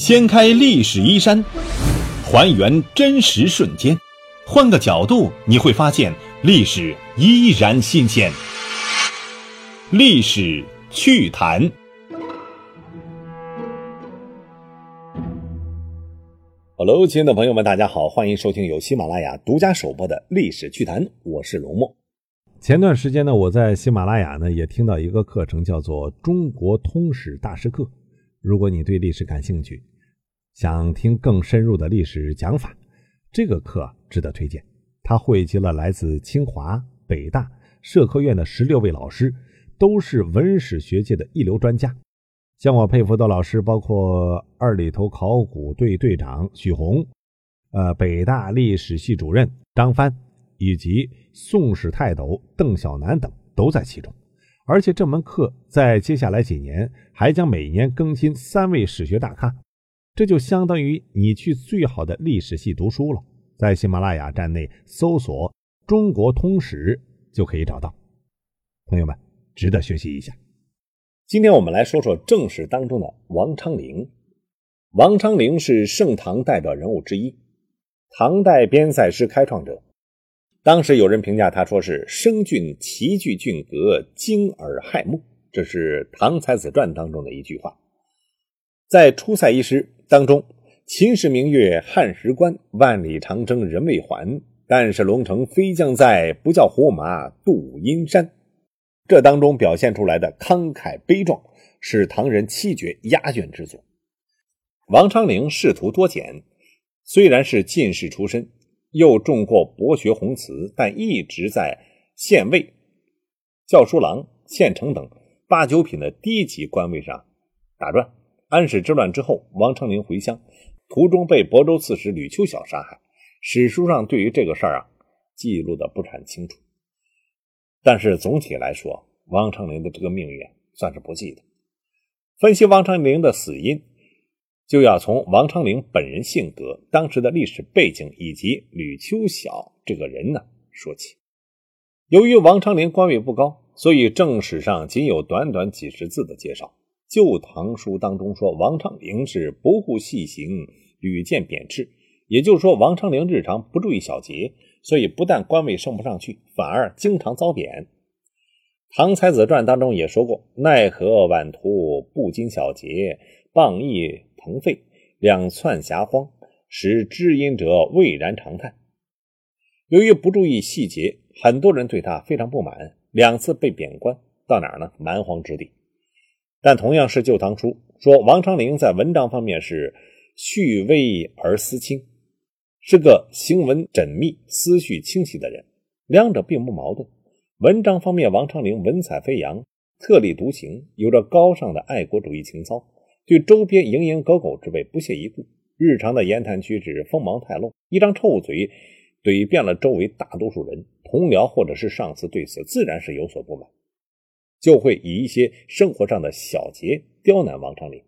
掀开历史衣衫，还原真实瞬间，换个角度你会发现历史依然新鲜。历史趣谈。Hello，亲爱的朋友们，大家好，欢迎收听由喜马拉雅独家首播的《历史趣谈》，我是龙墨。前段时间呢，我在喜马拉雅呢也听到一个课程，叫做《中国通史大师课》。如果你对历史感兴趣，想听更深入的历史讲法，这个课值得推荐。它汇集了来自清华、北大、社科院的十六位老师，都是文史学界的一流专家。像我佩服的老师，包括二里头考古队队长许宏，呃，北大历史系主任张帆，以及宋史泰斗邓小南等都在其中。而且这门课在接下来几年还将每年更新三位史学大咖，这就相当于你去最好的历史系读书了。在喜马拉雅站内搜索“中国通史”就可以找到。朋友们，值得学习一下。今天我们来说说正史当中的王昌龄。王昌龄是盛唐代表人物之一，唐代边塞诗开创者。当时有人评价他说是声俊奇句俊格，惊耳骇目。这是《唐才子传》当中的一句话。在出塞一诗当中，“秦时明月汉时关，万里长征人未还。但是龙城飞将在，不教胡马度阴山。”这当中表现出来的慷慨悲壮，是唐人七绝压卷之作。王昌龄仕途多简，虽然是进士出身，又中过博学宏词，但一直在县尉、教书郎、县丞等八九品的低级官位上打转。安史之乱之后，王昌龄回乡，途中被亳州刺史吕秋晓杀害。史书上对于这个事儿啊，记录的不是很清楚。但是总体来说，王昌龄的这个命运算是不济的。分析王昌龄的死因，就要从王昌龄本人性格、当时的历史背景以及吕秋晓这个人呢说起。由于王昌龄官位不高，所以正史上仅有短短几十字的介绍。《旧唐书》当中说，王昌龄是不顾细行，屡见贬斥，也就是说，王昌龄日常不注意小节。所以不但官位升不上去，反而经常遭贬。《唐才子传》当中也说过：“奈何晚途不经小节，谤议腾废，两窜霞荒，使知音者蔚然长叹。”由于不注意细节，很多人对他非常不满，两次被贬官，到哪儿呢？蛮荒之地。但同样是《旧唐书》说，王昌龄在文章方面是蓄微而思清。是个行文缜密、思绪清晰的人，两者并不矛盾。文章方面，王昌龄文采飞扬，特立独行，有着高尚的爱国主义情操，对周边蝇营狗苟之辈不屑一顾。日常的言谈举止锋芒太露，一张臭嘴怼遍了周围大多数人，同僚或者是上司对此自然是有所不满，就会以一些生活上的小节刁难王昌龄。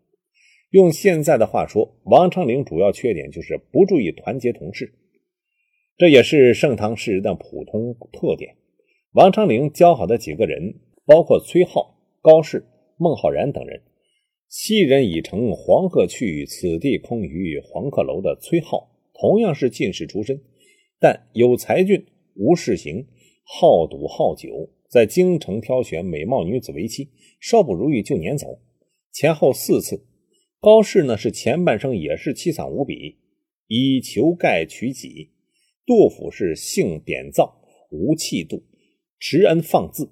用现在的话说，王昌龄主要缺点就是不注意团结同事，这也是盛唐诗人的普通特点。王昌龄交好的几个人，包括崔颢、高适、孟浩然等人。昔人已乘黄鹤去，此地空余黄鹤楼的崔颢，同样是进士出身，但有才俊，无事行，好赌好酒，在京城挑选美貌女子为妻，稍不如意就撵走，前后四次。高适呢，是前半生也是凄惨无比，以求盖取己；杜甫是性典躁，无气度，持恩放自，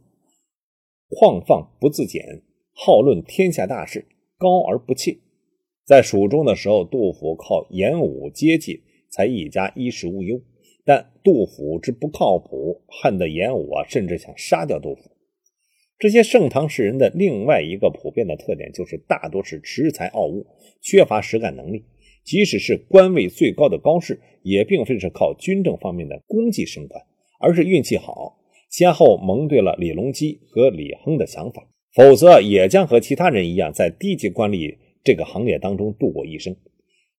旷放不自检，好论天下大事，高而不切。在蜀中的时候，杜甫靠演武接济，才一家衣食无忧。但杜甫之不靠谱，恨得严武啊，甚至想杀掉杜甫。这些盛唐诗人的另外一个普遍的特点，就是大多是恃才傲物，缺乏实干能力。即使是官位最高的高士，也并非是靠军政方面的功绩升官，而是运气好，先后蒙对了李隆基和李亨的想法，否则也将和其他人一样，在低级官吏这个行列当中度过一生。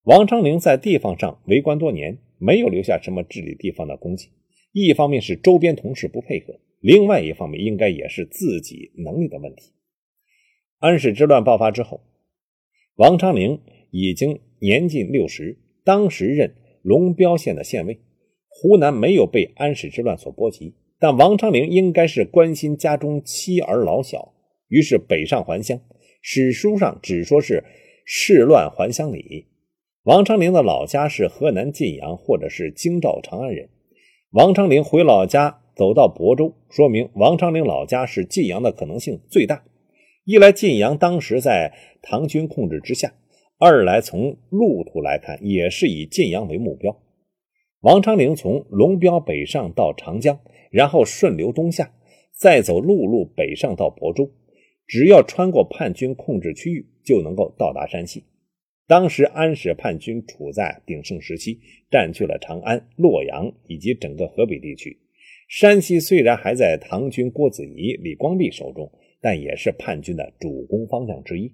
王昌龄在地方上为官多年，没有留下什么治理地方的功绩。一方面是周边同事不配合。另外一方面，应该也是自己能力的问题。安史之乱爆发之后，王昌龄已经年近六十，当时任龙标县的县尉。湖南没有被安史之乱所波及，但王昌龄应该是关心家中妻儿老小，于是北上还乡。史书上只说是事乱还乡里。王昌龄的老家是河南晋阳或者是京兆长安人。王昌龄回老家走到亳州，说明王昌龄老家是晋阳的可能性最大。一来晋阳当时在唐军控制之下，二来从路途来看也是以晋阳为目标。王昌龄从龙标北上到长江，然后顺流东下，再走陆路北上到亳州，只要穿过叛军控制区域，就能够到达山西。当时安史叛军处在鼎盛时期，占据了长安、洛阳以及整个河北地区。山西虽然还在唐军郭子仪、李光弼手中，但也是叛军的主攻方向之一。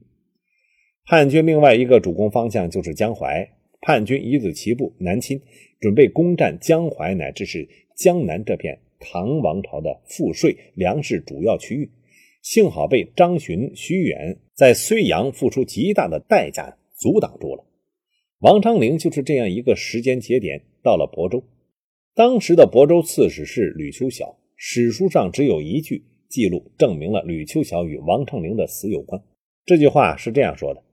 叛军另外一个主攻方向就是江淮。叛军一字齐部南侵，准备攻占江淮乃至是江南这片唐王朝的赋税粮食主要区域。幸好被张巡、徐远在睢阳付出极大的代价阻挡住了。王昌龄就是这样一个时间节点到了亳州。当时的亳州刺史是吕秋晓，史书上只有一句记录证明了吕秋晓与王昌龄的死有关。这句话是这样说的。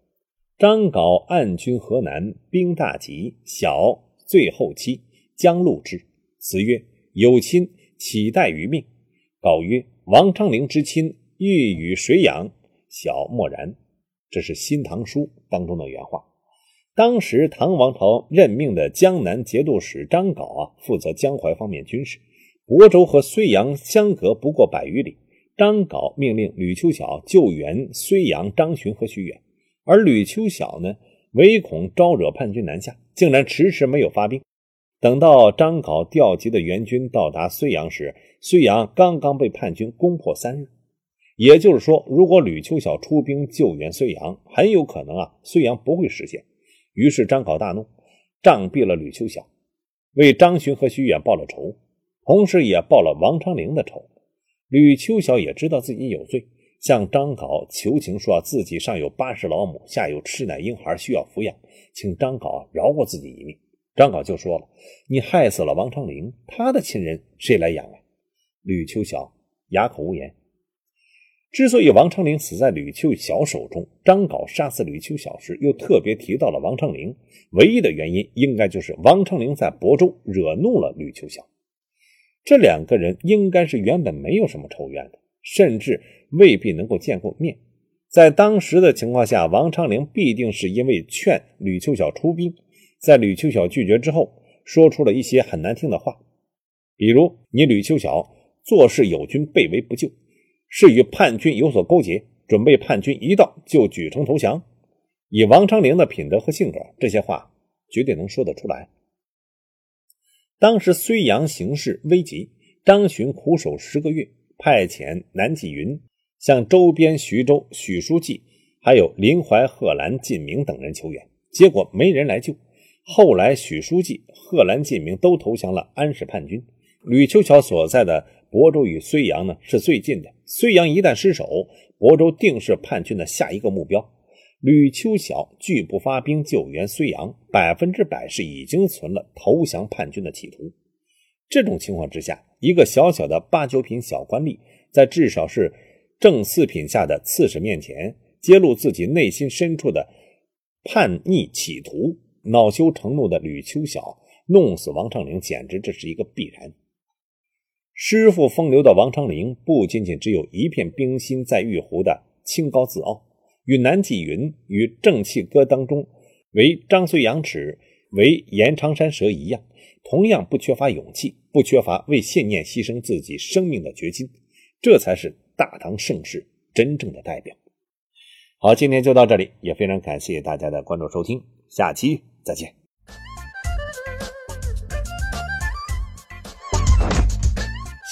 张镐暗军河南，兵大急，晓最后期，将戮之。词曰：“有亲，岂待于命？”镐曰：“王昌龄之亲，欲与谁养？”晓默然。这是《新唐书》当中的原话。当时唐王朝任命的江南节度使张镐啊，负责江淮方面军事。亳州和睢阳相隔不过百余里，张镐命令吕秋晓救援睢阳张巡和徐远。而吕秋晓呢，唯恐招惹叛军南下，竟然迟迟没有发兵。等到张镐调集的援军到达睢阳时，睢阳刚刚被叛军攻破三日。也就是说，如果吕秋晓出兵救援睢阳，很有可能啊，睢阳不会实现。于是张镐大怒，杖毙了吕秋晓，为张巡和徐远报了仇，同时也报了王昌龄的仇。吕秋晓也知道自己有罪。向张镐求情说自己上有八十老母，下有吃奶婴孩需要抚养，请张镐饶过自己一命。张镐就说了：“你害死了王昌龄，他的亲人谁来养啊？”吕秋晓哑口无言。之所以王昌龄死在吕秋晓手中，张镐杀死吕秋晓时又特别提到了王昌龄，唯一的原因应该就是王昌龄在亳州惹怒了吕秋晓。这两个人应该是原本没有什么仇怨的，甚至。未必能够见过面，在当时的情况下，王昌龄必定是因为劝吕秋晓出兵，在吕秋晓拒绝之后，说出了一些很难听的话，比如“你吕秋晓做事有军，被围不救，是与叛军有所勾结，准备叛军一到就举城投降。”以王昌龄的品德和性格，这些话绝对能说得出来。当时睢阳形势危急，张巡苦守十个月，派遣南霁云。向周边徐州许书记，还有林怀、贺兰、晋明等人求援，结果没人来救。后来许书记、贺兰、晋明都投降了安史叛军。吕秋桥所在的亳州与睢阳呢是最近的，睢阳一旦失守，亳州定是叛军的下一个目标。吕秋晓拒不发兵救援睢阳，百分之百是已经存了投降叛军的企图。这种情况之下，一个小小的八九品小官吏，在至少是。正四品下的刺史面前揭露自己内心深处的叛逆企图，恼羞成怒的吕秋晓弄死王昌龄，简直这是一个必然。师傅风流的王昌龄不仅仅只有一片冰心在玉壶的清高自傲，与南霁云与正气歌当中为张睢阳尺为延长山蛇一样，同样不缺乏勇气，不缺乏为信念牺牲自己生命的决心，这才是。大唐盛世真正的代表。好，今天就到这里，也非常感谢大家的关注收听，下期再见。